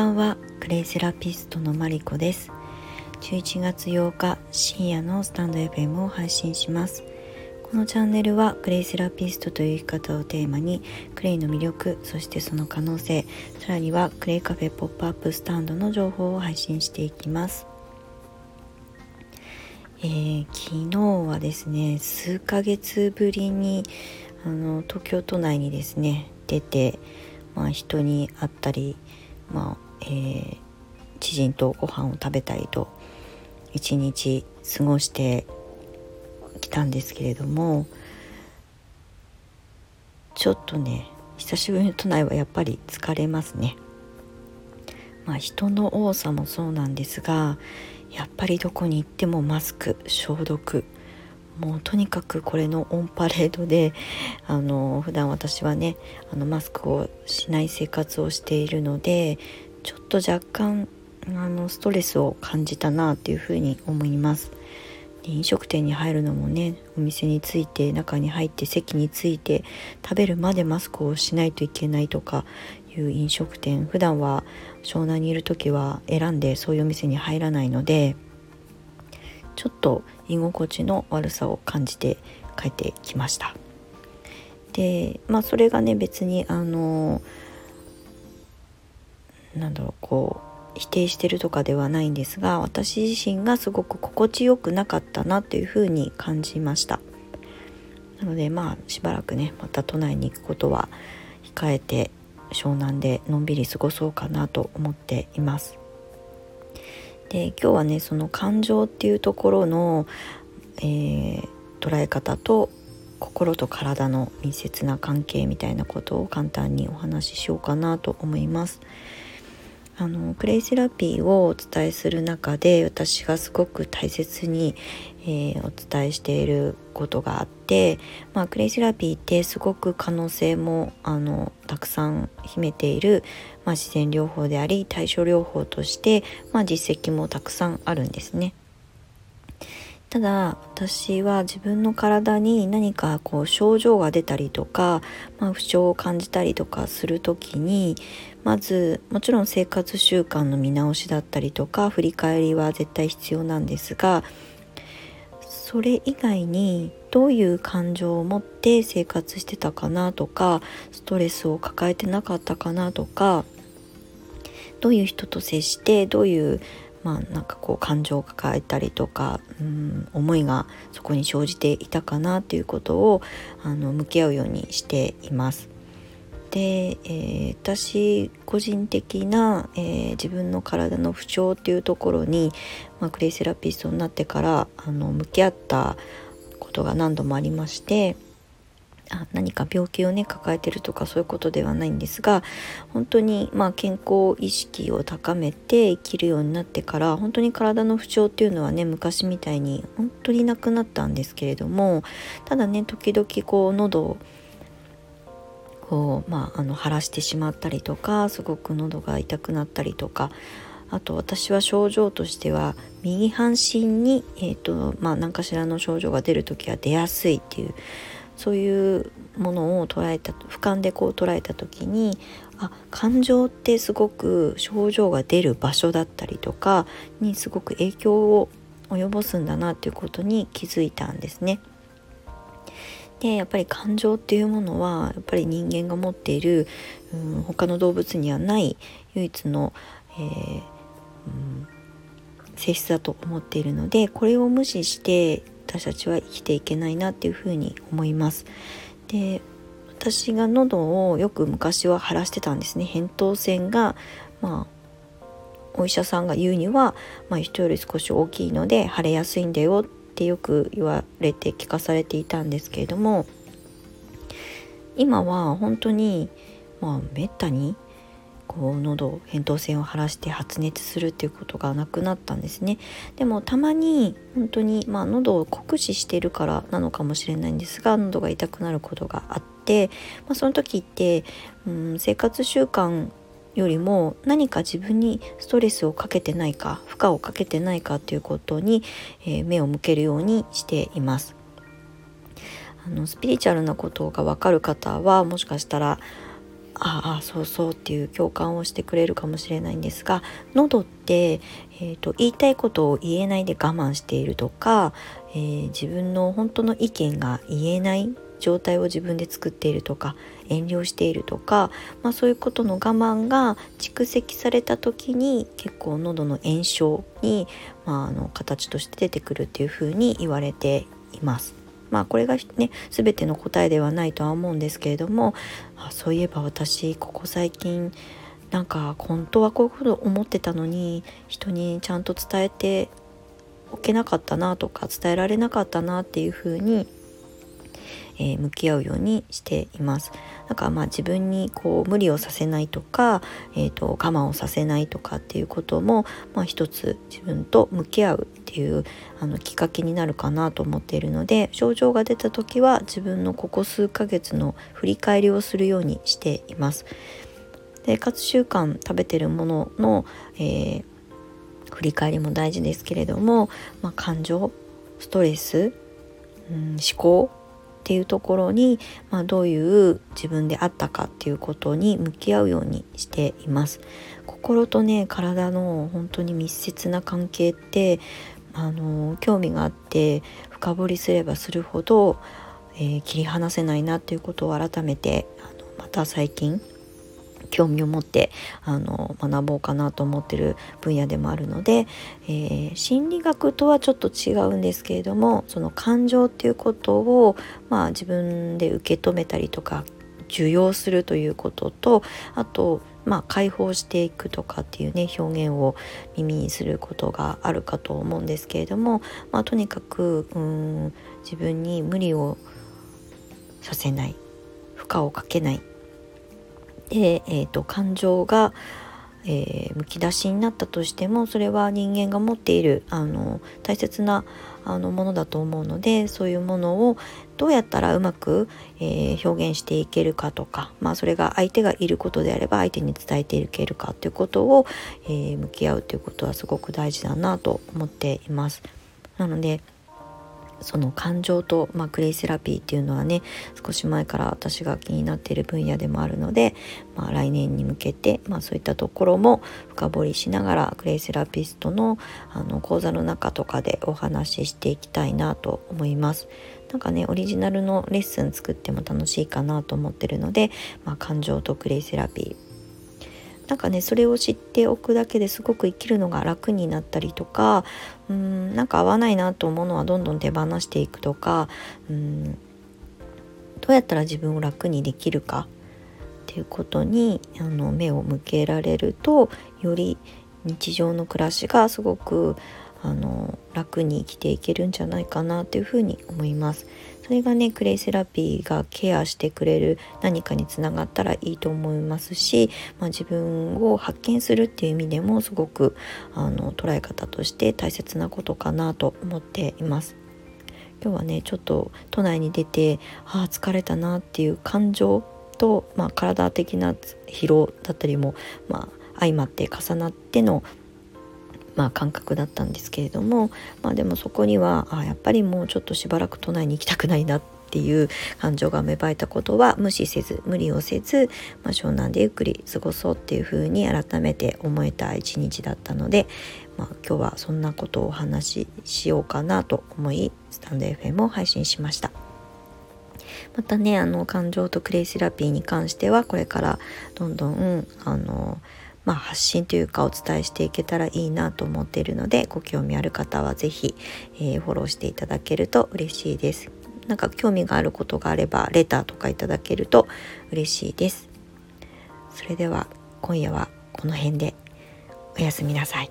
ばんは。クレイセラピストのマリコです。11月8日深夜のスタンド FM を配信します。このチャンネルはクレイセラピストという生き方をテーマにクレイの魅力そしてその可能性さらにはクレイカフェポップアップスタンドの情報を配信していきます。えー、昨日はですね数ヶ月ぶりにあの東京都内にですね出て、まあ、人に会ったり、まあえー、知人とご飯を食べたりと一日過ごしてきたんですけれどもちょっとね久しぶりの都内はやっぱり疲れますね。まあ、人の多さもそうなんですがやっぱりどこに行ってもマスク消毒もうとにかくこれのオンパレードであの普段私はねあのマスクをしない生活をしているのでちょっと若干あのストレスを感じたなっていうふうに思います。で飲食店に入るのもねお店に着いて中に入って席に着いて食べるまでマスクをしないといけないとかいう飲食店普段は湘南にいる時は選んでそういうお店に入らないのでちょっと居心地の悪さを感じて帰ってきました。でまあそれがね別にあのなんだろうこう否定してるとかではないんですが私自身がすごく心地よくなかったなっていうふうに感じましたなのでまあしばらくねまた都内に行くことは控えて湘南でのんびり過ごそうかなと思っていますで今日はねその感情っていうところの、えー、捉え方と心と体の密接な関係みたいなことを簡単にお話ししようかなと思います。あのクレイセラピーをお伝えする中で私がすごく大切に、えー、お伝えしていることがあって、まあ、クレイセラピーってすごく可能性もあのたくさん秘めている、まあ、自然療法であり対処療法として、まあ、実績もたくさんあるんですね。ただ私は自分の体に何かこう症状が出たりとか、まあ、不調を感じたりとかする時にまずもちろん生活習慣の見直しだったりとか振り返りは絶対必要なんですがそれ以外にどういう感情を持って生活してたかなとかストレスを抱えてなかったかなとかどういう人と接してどういうまあなんかこう感情を抱えたりとかうん思いがそこに生じていたかなっていうことをあの向き合うようにしています。で、えー、私個人的な、えー、自分の体の不調っていうところに、まあ、クレイセラピストになってからあの向き合ったことが何度もありましてあ何か病気をね抱えてるとかそういうことではないんですが本当にまあ健康意識を高めて生きるようになってから本当に体の不調っていうのはね昔みたいに本当になくなったんですけれどもただね時々こう喉をこうまああの腫らしてしまったりとかすごく喉が痛くなったりとかあと私は症状としては右半身に、えーとまあ、何かしらの症状が出る時は出やすいっていうそういうものを捉えた俯瞰でこう捉えた時にあ感情ってすごく症状が出る場所だったりとかにすごく影響を及ぼすんだなっていうことに気づいたんですね。でやっぱり感情っていうものはやっぱり人間が持っている、うん、他の動物にはない唯一の、えー、うん、性質だと思っているのでこれを無視して私たちは生きていけないなっていうふうに思います。で私が喉をよく昔は腫らしてたんですね扁桃腺がまあお医者さんが言うには、まあ、人より少し大きいので腫れやすいんだよってよく言われて聞かされていたんですけれども今は本当にまあめったにこう喉扁桃腺を腫らして発熱するっていうことがなくなったんですね。でもたまに本当にまあ喉を酷使しているからなのかもしれないんですが喉が痛くなることがあって、まあ、その時って、うん、生活習慣よりも何か自分にストレスをかけてないか負荷をかけてないかということに、えー、目を向けるようにしています。あのスピリチュアルなことが分かる方はもしかしたらああそうそうっていう共感をしてくれるかもしれないんですが喉って、えーと、言いたいことを言えないで我慢しているとか、えー、自分の本当の意見が言えない状態を自分で作っているとか遠慮しているとか、まあ、そういうことの我慢が蓄積された時に結構喉の炎症に、まあ、あの形として出てくるっていうふうに言われています。まあこれがね全ての答えではないとは思うんですけれどもあそういえば私ここ最近なんか本当はこういうこと思ってたのに人にちゃんと伝えておけなかったなとか伝えられなかったなっていうふうにえー、向き合うようにしています。だかまあ自分にこう無理をさせないとか、えーと、我慢をさせないとかっていうことも、まあ、一つ自分と向き合うっていうあのきっかけになるかなと思っているので症状が出た時は自分のここ数ヶ月の振り返りをするようにしています。生活習慣食べてるものの、えー、振り返りも大事ですけれども、まあ、感情ストレス、うん、思考っていうところに、まあ、どういう自分であったかっていうことに向き合うようにしています。心とね体の本当に密接な関係ってあの興味があって深掘りすればするほど、えー、切り離せないなっていうことを改めてあのまた最近興味を持ってあの学ぼうかなと思ってる分野でもあるので、えー、心理学とはちょっと違うんですけれどもその感情っていうことを、まあ、自分で受け止めたりとか受容するということとあとまあ、解放していくとかっていうね表現を耳にすることがあるかと思うんですけれども、まあ、とにかくうん自分に無理をさせない負荷をかけないで、えーと、感情が、えー、むき出しになったとしてもそれは人間が持っているあの大切なあのものだと思うのでそういうものをどうやったらうまく、えー、表現していけるかとか、まあ、それが相手がいることであれば相手に伝えていけるかということを、えー、向き合うということはすごく大事だなと思っています。なのでその感情と、まあ、クレイセラピーっていうのはね少し前から私が気になっている分野でもあるので、まあ、来年に向けて、まあ、そういったところも深掘りしながらクレイセラピストのあの講座の中とかでお話ししていきたいなと思います。なんかねオリジナルのレッスン作っても楽しいかなと思ってるので、まあ、感情とクレイセラピーなんかねそれを知っておくだけですごく生きるのが楽になったりとかうんなんか合わないなと思うのはどんどん手放していくとかうんどうやったら自分を楽にできるかっていうことにあの目を向けられるとより日常の暮らしがすごくあの楽に生きていけるんじゃないかなというふうに思います。それがねクレイセラピーがケアしてくれる何かにつながったらいいと思いますし、まあ、自分を発見するっていう意味でもすごくあの捉え方として大切なことかなと思っています。今日はねちょっと都内に出てああ疲れたなっていう感情と、まあ、体的な疲労だったりも、まあ、相まって重なってのまあ、感覚だったんですけれども、まあ、でもそこにはあやっぱりもうちょっとしばらく都内に行きたくないなっていう感情が芽生えたことは無視せず無理をせず、まあ、湘南でゆっくり過ごそうっていうふうに改めて思えた一日だったので、まあ、今日はそんなことをお話ししようかなと思いスタンド FM を配信しました。またねあの感情とクレイセラピーに関してはこれからどんどんあのまあ、発信というかお伝えしていけたらいいなと思っているのでご興味ある方は是非、えー、フォローしていただけると嬉しいです。なんか興味があることがあればレターとかいただけると嬉しいです。それでは今夜はこの辺でおやすみなさい。